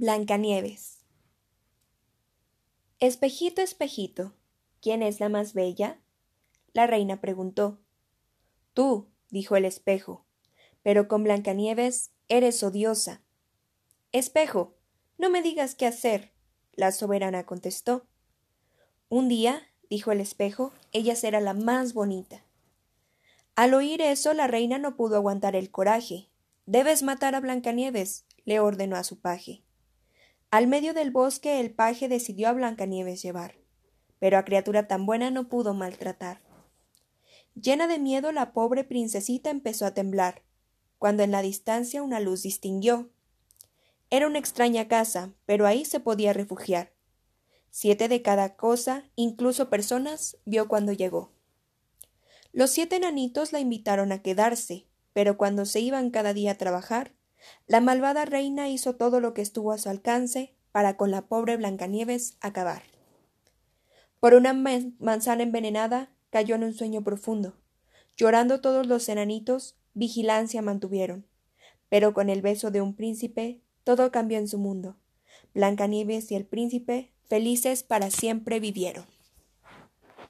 Blancanieves. Espejito, espejito, ¿quién es la más bella? La reina preguntó. Tú, dijo el espejo, pero con Blancanieves eres odiosa. Espejo, no me digas qué hacer, la soberana contestó. Un día, dijo el espejo, ella será la más bonita. Al oír eso, la reina no pudo aguantar el coraje. Debes matar a Blancanieves, le ordenó a su paje. Al medio del bosque el paje decidió a Blancanieves llevar, pero a criatura tan buena no pudo maltratar. Llena de miedo la pobre princesita empezó a temblar, cuando en la distancia una luz distinguió. Era una extraña casa, pero ahí se podía refugiar. Siete de cada cosa, incluso personas, vio cuando llegó. Los siete enanitos la invitaron a quedarse, pero cuando se iban cada día a trabajar, la malvada reina hizo todo lo que estuvo a su alcance para con la pobre Blancanieves acabar. Por una manzana envenenada cayó en un sueño profundo. Llorando todos los enanitos, vigilancia mantuvieron. Pero con el beso de un príncipe, todo cambió en su mundo. Blancanieves y el príncipe, felices para siempre vivieron.